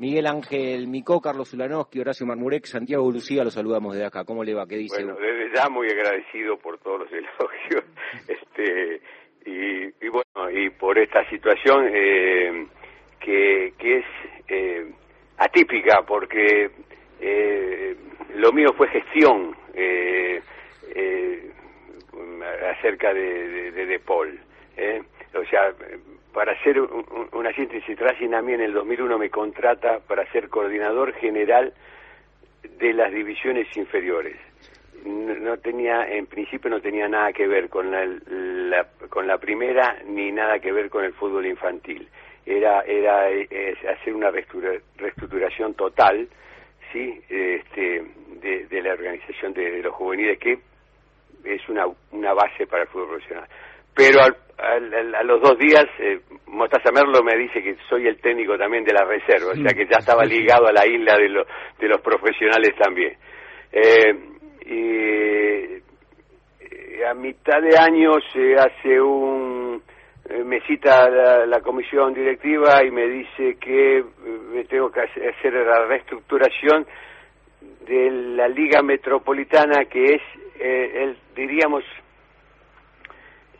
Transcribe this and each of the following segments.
Miguel Ángel Micó, Carlos Ulanowski, Horacio Marmurek, Santiago Lucía, los saludamos desde acá. ¿Cómo le va? ¿Qué dice? Bueno, desde ya muy agradecido por todos los elogios este, y, bueno, y por esta situación eh, que, que es eh, atípica porque eh, lo mío fue gestión eh, eh, acerca de, de, de, Paul. ¿eh? O sea, para un, una síntesis, Racing a mí en el 2001 me contrata para ser coordinador general de las divisiones inferiores. No, no, tenía, en principio no tenía nada que ver con la, la, con la primera ni nada que ver con el fútbol infantil. Era, era hacer una reestructuración total sí este de, de la organización de, de, los juveniles que es una una base para el fútbol profesional pero al, al, a los dos días eh, Mostaza Merlo me dice que soy el técnico también de la reserva o sea que ya estaba ligado a la isla de, lo, de los profesionales también. Eh, y a mitad de año se hace un me cita la, la, comisión directiva y me dice que me tengo que hacer la reestructuración de la liga metropolitana que es eh, el diríamos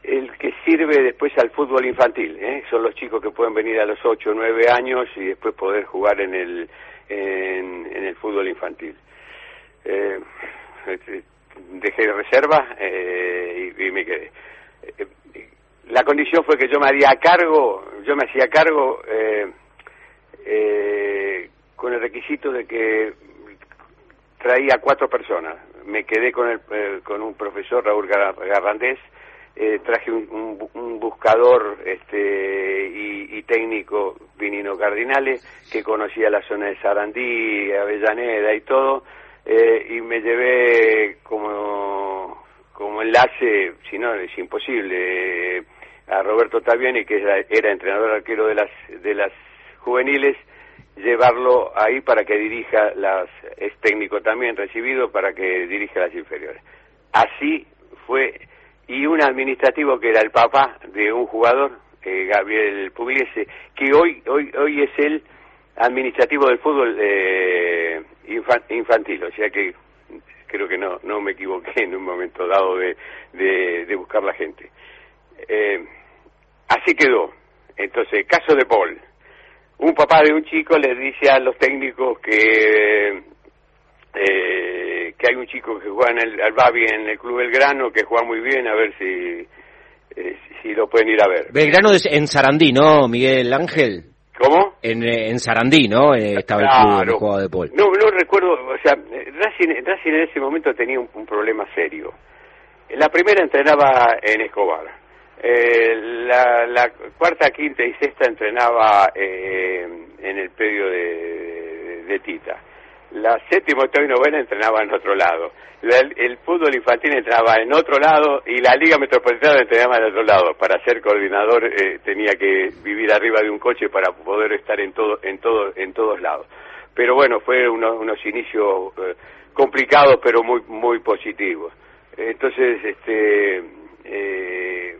el que sirve después al fútbol infantil ¿eh? son los chicos que pueden venir a los 8 o 9 años y después poder jugar en el en, el fútbol infantil eh, dejé de reserva eh, y, me quedé la condición fue que yo me haría cargo, yo me hacía cargo eh, eh, con el requisito de que traía cuatro personas. Me quedé con, el, eh, con un profesor, Raúl Garrandés, eh, traje un, un, buscador este, y, técnico, Vinino Cardinales, que conocía la zona de Sarandí, Avellaneda y todo, eh, y me llevé como, como enlace, si no, es imposible a Roberto Taviani, que era, era, entrenador arquero de las, de las juveniles, llevarlo ahí para que dirija las, es técnico también recibido para que dirija las inferiores. Así fue, y un administrativo que era el papá de un jugador, eh, Gabriel Pugliese, que hoy, hoy, hoy es el administrativo del fútbol eh, infantil, o sea que creo que no, no me equivoqué en un momento dado de, de, buscar la gente. Eh, Así quedó. Entonces, caso de Paul. Un papá de un chico le dice a los técnicos que eh, que hay un chico que juega en el al Babi en el Club Belgrano, que juega muy bien, a ver si eh, si lo pueden ir a ver. Belgrano es en Sarandí, ¿no, Miguel Ángel? ¿Cómo? En, en Sarandí, ¿no? Eh, estaba claro. el club jugaba de Paul. No, no recuerdo, o sea, Racing, Racing en ese momento tenía un, un problema serio. La primera entrenaba en Escobar eh, la, la, cuarta, quinta y sexta entrenaba eh, en el predio de, de, de, Tita. La séptima, octava y novena entrenaba en otro lado. La, el, fútbol infantil entrenaba en otro lado y la Liga Metropolitana entrenaba en otro lado. Para ser coordinador eh, tenía que vivir arriba de un coche para poder estar en todo, en todo, en todos lados. Pero bueno, fue unos, unos inicios eh, complicados pero muy, muy positivos. Entonces, este, eh,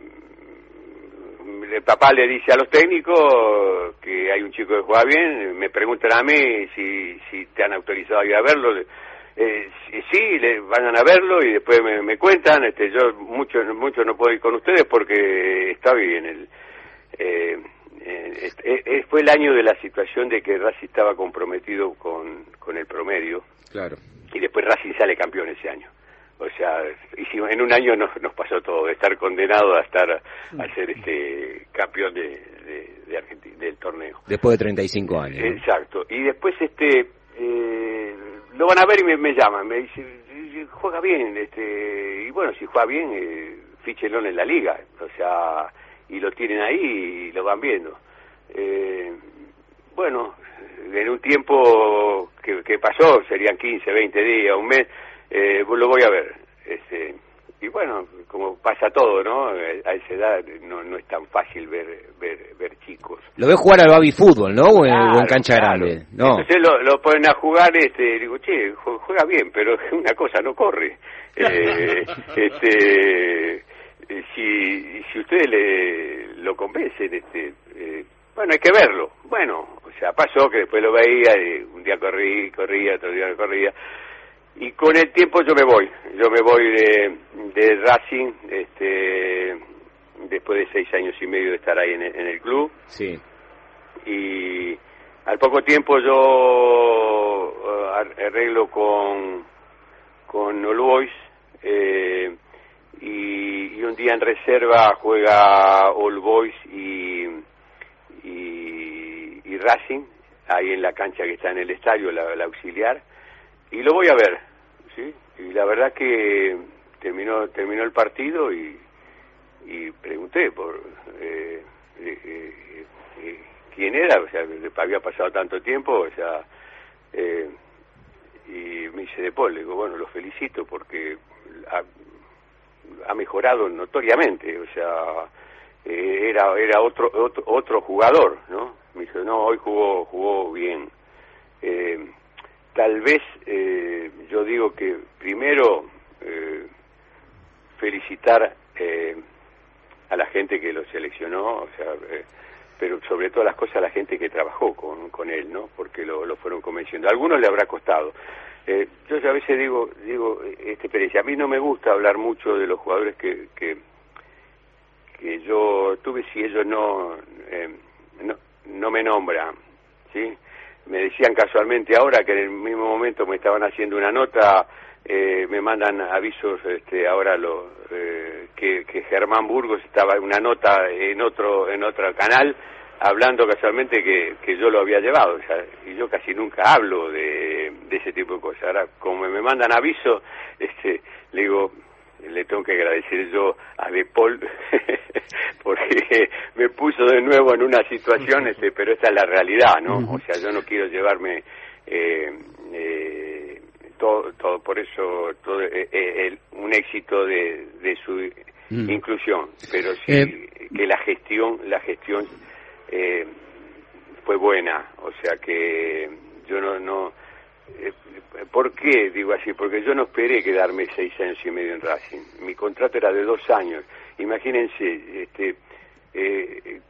el papá le dice a los técnicos que hay un chico que juega bien, me preguntan a mí si, si te han autorizado a ir a verlo. Eh, sí, le vayan a verlo y después me, me, cuentan. Este, yo mucho, mucho no puedo ir con ustedes porque está bien. El, eh, eh, eh, fue el año de la situación de que Racing estaba comprometido con, con el promedio. Claro. Y después Racing sale campeón ese año. O sea, hicimos, en un año nos, nos pasó todo, de estar condenado a estar a ser este campeón de, de, de Argentina, del torneo. Después de 35 años. Exacto. Y después este eh, lo van a ver y me, me llaman, me dicen, juega bien, este y bueno, si juega bien, eh, fichelón en la liga, o sea, y lo tienen ahí y lo van viendo. Eh, bueno, en un tiempo que, que pasó, serían 15, 20 días, un mes, eh, lo voy a ver. Este, y bueno, como pasa todo, ¿no? A esa edad no, no es tan fácil ver, ver, ver chicos. Lo ve jugar al baby fútbol, ¿no? O en, claro, o en cancha claro. grande. No. Entonces lo, lo, ponen a jugar, este, digo, che, juega bien, pero una cosa, no corre. eh, este, si, si ustedes le, lo convencen, este, eh, bueno, hay que verlo. Bueno, o sea, pasó que después lo veía y un día corrí, corría, otro día corría. Y con el tiempo yo me voy, yo me voy de, de Racing, este, después de seis años y medio de estar ahí en el, club. Sí. Y al poco tiempo yo uh, arreglo con, con All Boys, eh, y, un día en reserva juega All Boys y, y, Racing, ahí en la cancha que está en el estadio, la, auxiliar, y lo voy a ver, ¿sí? Y la verdad que terminó, terminó el partido y, y pregunté por eh, eh, eh, quién era, o sea, había pasado tanto tiempo, o sea, y me dice de Paul, digo, bueno, lo felicito porque ha, mejorado notoriamente, o sea, era era otro, otro otro jugador, ¿no? Me dice, no, hoy jugó jugó bien. Tal vez yo digo que primero felicitar eh, a la gente que lo seleccionó, o sea, eh, pero sobre todas las cosas a la gente que trabajó con, con él, ¿no? Porque lo, lo fueron convenciendo. A algunos le habrá costado. Eh, yo a veces digo, digo, este Pérez, a mí no me gusta hablar mucho de los jugadores que, que, que yo tuve si ellos no, eh, no, no me nombran, ¿sí? Me decían casualmente ahora que en el mismo momento me estaban haciendo una nota eh, me mandan avisos este, ahora lo, eh, que, que, Germán Burgos estaba en una nota en otro en otro canal hablando casualmente que, que yo lo había llevado y yo casi nunca hablo de, de, ese tipo de cosas. Ahora como me mandan aviso este le digo le tengo que agradecer yo a De Paul porque me puso de nuevo en una situación este pero esta es la realidad no o sea yo no quiero llevarme eh, eh, todo, por eso todo, eh, eh, un éxito de, de su mm. inclusión, pero sí eh, que la gestión, la gestión fue buena, o sea que yo no, no ¿Por qué digo así? Porque yo no esperé quedarme seis años y medio en Racing. Mi contrato era de dos años. Imagínense, este,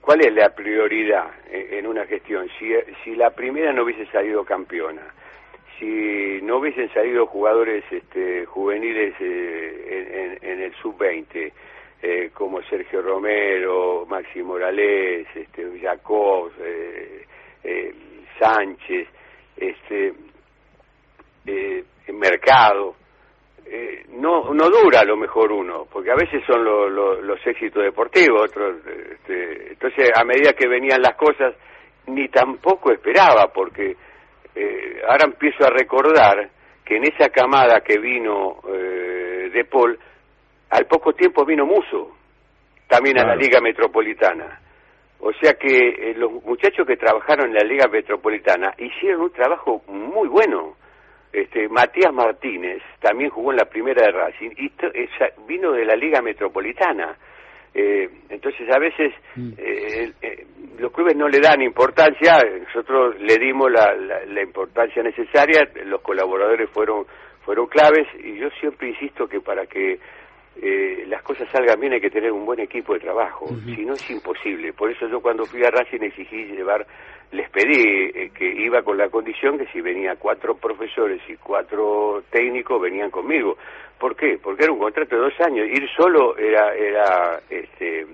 ¿cuál es la prioridad en, una gestión? Si, si la primera no hubiese salido campeona, si no hubiesen salido jugadores este, juveniles eh, en, el sub-20, eh, como Sergio Romero, Maxi Morales, este, Jacob, eh, Sánchez, este, Mercado, no no dura a lo mejor uno, porque a veces son los éxitos deportivos, otros, este, entonces a medida que venían las cosas, ni tampoco esperaba, porque eh, ahora empiezo a recordar que en esa camada que vino eh, de Paul, al poco tiempo vino Muso, también a la Liga Metropolitana. O sea que eh, los muchachos que trabajaron en la Liga Metropolitana hicieron un trabajo muy bueno. Este, Matías Martínez también jugó en la primera de Racing y vino de la Liga Metropolitana. Eh, entonces a veces mm. eh, eh, los clubes no le dan importancia, nosotros le dimos la, la, importancia necesaria, los colaboradores fueron fueron claves y yo siempre insisto que para que eh, las cosas salgan bien hay que tener un buen equipo de trabajo, si no es imposible. Por eso yo cuando fui a Racing exigí llevar, les pedí eh, que iba con la condición que si venía cuatro profesores y cuatro técnicos venían conmigo. ¿Por qué? Porque era un contrato de dos años, ir solo era, era este,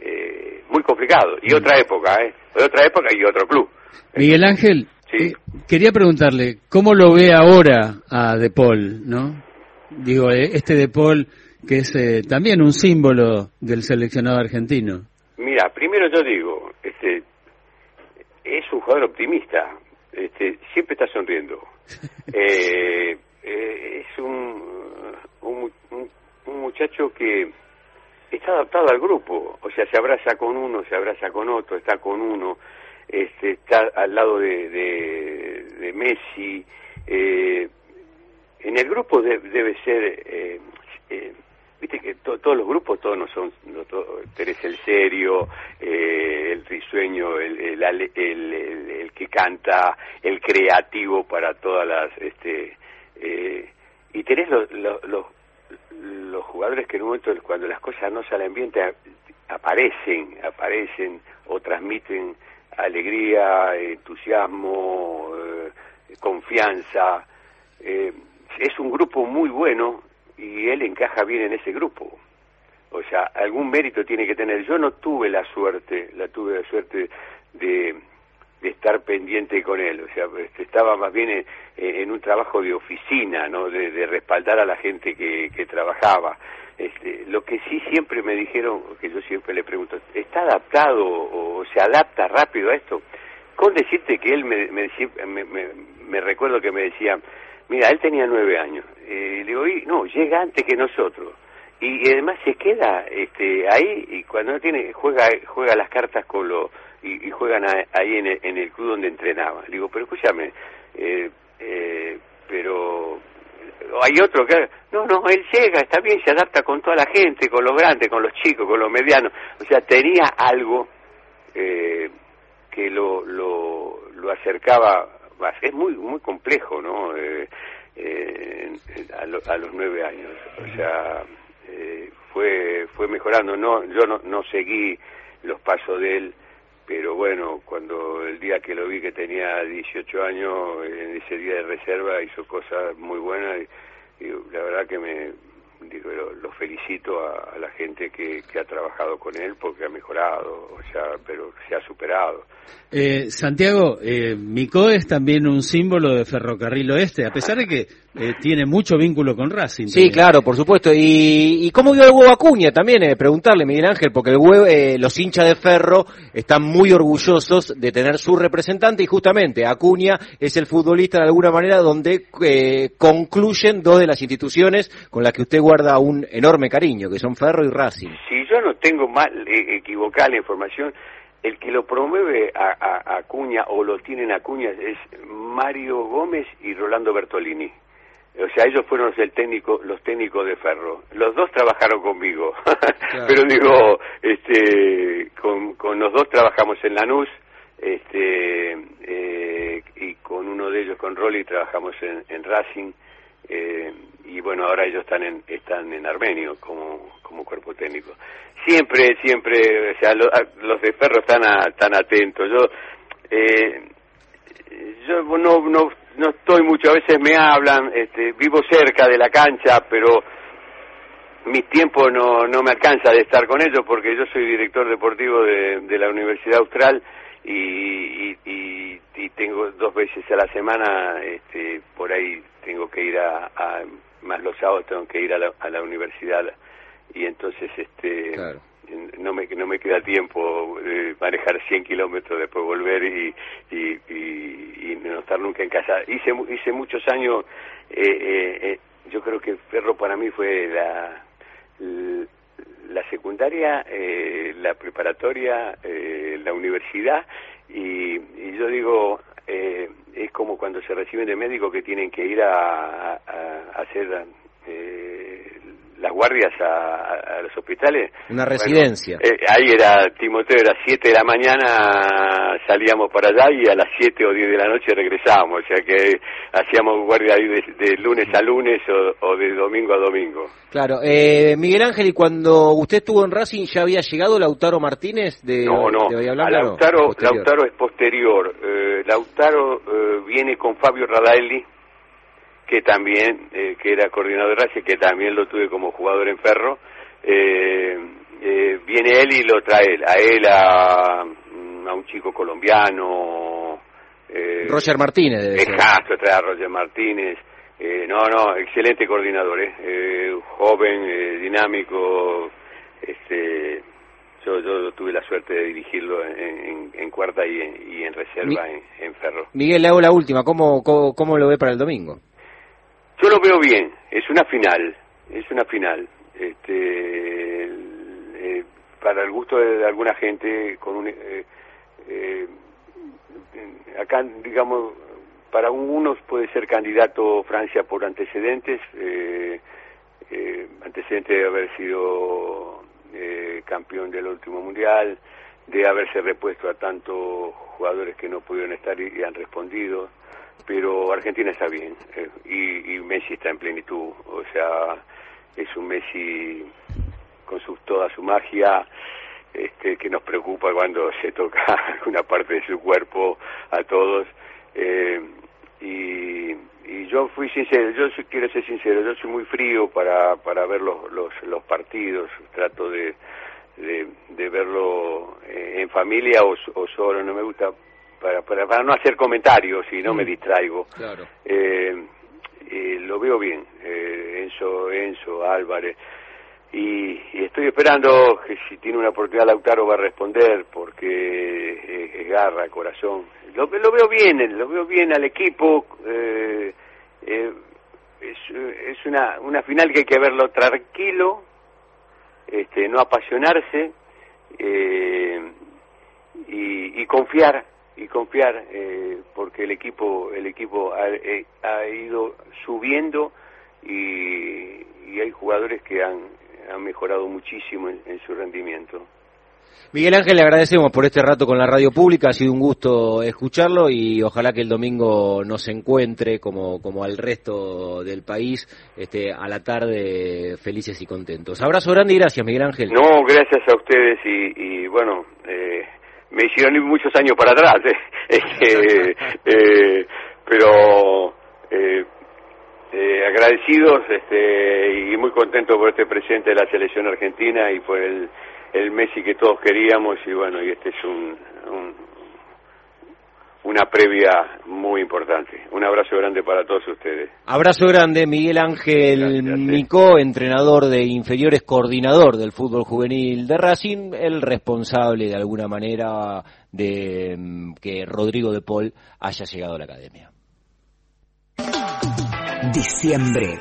eh, muy complicado. Y otra época, ¿eh? Otra época y otro club. Miguel Ángel, sí. quería preguntarle, ¿cómo lo ve ahora a De Paul, no? Digo, este De Paul que es eh, también un símbolo del seleccionado argentino. Mira, primero yo digo, este, es un jugador optimista, este, siempre está sonriendo. Eh, eh, es un, un, un, muchacho que está adaptado al grupo, o sea, se abraza con uno, se abraza con otro, está con uno, este, está al lado de, de, Messi. en el grupo debe ser eh, viste que todos los grupos todos no son no eres el serio eh, el risueño el el, el, que canta el creativo para todas las este eh, y tenés los, los, los, jugadores que en un momento cuando las cosas no salen bien te aparecen aparecen o transmiten alegría, entusiasmo, confianza. es un grupo muy bueno y él encaja bien en ese grupo. O sea, algún mérito tiene que tener. Yo no tuve la suerte, la tuve la suerte de, de estar pendiente con él. O sea, este, estaba más bien en, un trabajo de oficina, ¿no? De, respaldar a la gente que, que trabajaba. Este, lo que sí siempre me dijeron, que yo siempre le pregunto, ¿está adaptado o se adapta rápido a esto? Con decirte que él me, me, me, me recuerdo que me decía, mira, él tenía nueve años. Eh, le digo, no, llega antes que nosotros. Y, además se queda este, ahí y cuando no tiene juega juega las cartas con lo y, juegan ahí en el, en el, club donde entrenaba. Digo pero escúchame eh, eh, pero hay otro que no no él llega está bien se adapta con toda la gente con los grandes con los chicos con los medianos. O sea tenía algo eh, que lo, lo lo acercaba es muy muy complejo no eh, eh, a, a los nueve años o sea eh, fue fue mejorando. No yo no, no seguí los pasos de él pero bueno cuando el día que lo vi que tenía 18 años en ese día de reserva hizo cosas muy buenas y la verdad que me digo, lo, felicito a, la gente que, ha trabajado con él porque ha mejorado, o sea, pero se ha superado. Eh, Santiago, eh, Mico es también un símbolo de Ferrocarril Oeste, a pesar de que eh, tiene mucho vínculo con Racing. Sí, claro, por supuesto. ¿Y, y cómo vio el huevo Acuña también? Eh, preguntarle, Miguel Ángel, porque el huevo, eh, los hinchas de Ferro están muy orgullosos de tener su representante y justamente Acuña es el futbolista de alguna manera donde concluyen dos de las instituciones con las que usted guarda un enorme cariño, que son Ferro y Racing. Si yo no tengo mal equivocada la información, el que lo promueve a, Acuña o lo tienen Acuña es Mario Gómez y Rolando Bertolini o sea, ellos fueron el técnico, los técnicos de Ferro. Los dos trabajaron conmigo, pero digo, este, con, con, los dos trabajamos en Lanús, este, eh, y con uno de ellos, con Rolly, trabajamos en, en Racing, eh, y bueno, ahora ellos están en, están en Armenio como, como cuerpo técnico. Siempre, siempre, o sea, los de Ferro están, tan atentos. Yo, eh, yo no, no no estoy mucho, a veces me hablan, este, vivo cerca de la cancha, pero mi tiempo no, no me alcanza de estar con ellos porque yo soy director deportivo de, de la Universidad Austral y, y, y, tengo dos veces a la semana, este, por ahí tengo que ir a, más los sábados tengo que ir a la, a la universidad. Y entonces este no me no me queda tiempo de manejar 100 kilómetros después volver y, y, y, no estar nunca en casa. Hice hice muchos años eh, eh, eh, yo creo que Ferro para mí fue la la secundaria la preparatoria la universidad y, y yo digo es como cuando se reciben de médico que tienen que ir a, a, a hacer las guardias a, los hospitales. Una residencia. Eh, ahí era, Timoteo, era 7 de la mañana, salíamos para allá y a las 7 o 10 de la noche regresábamos, o sea que hacíamos guardia ahí de, lunes a lunes o, de domingo a domingo. Claro, eh, Miguel Ángel, y cuando usted estuvo en Racing, ¿ya había llegado Lautaro Martínez de, no, no, Lautaro, Lautaro es posterior. Eh, Lautaro eh, viene con Fabio Radaelli que también, eh, que era coordinador de Racing, que también lo tuve como jugador en Ferro, eh, eh, viene él y lo trae a él, a, a un chico colombiano. Roger Martínez, debe Exacto, trae a Roger Martínez. no, no, excelente coordinador, eh, joven, dinámico, este, yo, yo tuve la suerte de dirigirlo en, en, cuarta y en, y en reserva en, en, Ferro. Miguel, le hago la última, ¿Cómo, ¿cómo, cómo, lo ve para el domingo? Lo veo bien, es una final, es una final. Este, eh, para el gusto de, alguna gente, con un, eh, eh, acá, digamos, para unos puede ser candidato Francia por antecedentes, antecedentes de haber sido campeón del último mundial, de haberse repuesto a tantos jugadores que no pudieron estar y han respondido pero Argentina está bien eh, y, Messi está en plenitud, o sea, es un Messi con su, toda su magia este, que nos preocupa cuando se toca alguna parte de su cuerpo a todos. Eh, y, y yo fui sincero, yo quiero ser sincero, yo soy muy frío para, para ver los, los, los partidos, trato de, de, verlo eh, en familia o, o, solo, no me gusta para, para, para no hacer comentarios y no me mm. distraigo. Claro. Eh, eh, lo veo bien, eh, Enzo, Enzo, Álvarez. Y, estoy esperando que si tiene una oportunidad Lautaro va a responder porque es, garra, corazón. Lo, lo, veo bien, lo veo bien al equipo. Eh, eh, es, es una, una final que hay que verlo tranquilo, este, no apasionarse eh, y, y confiar y confiar eh, porque el equipo el equipo ha, eh, ido subiendo y, y, hay jugadores que han, han mejorado muchísimo en, su rendimiento. Miguel Ángel, le agradecemos por este rato con la radio pública, ha sido un gusto escucharlo y ojalá que el domingo nos encuentre como, como al resto del país este, a la tarde felices y contentos. Abrazo grande y gracias, Miguel Ángel. No, gracias a ustedes y, y bueno, eh, me hicieron ir muchos años para atrás, eh, eh, pero eh, eh, agradecidos este, y muy contentos por este presente de la selección argentina y por el, el Messi que todos queríamos y bueno, y este es un, un una previa muy importante. Un abrazo grande para todos ustedes. Abrazo grande, Miguel Ángel Micó, entrenador de inferiores, coordinador del fútbol juvenil de Racing, el responsable de alguna manera de mm, que Rodrigo de Paul haya llegado a la academia. Diciembre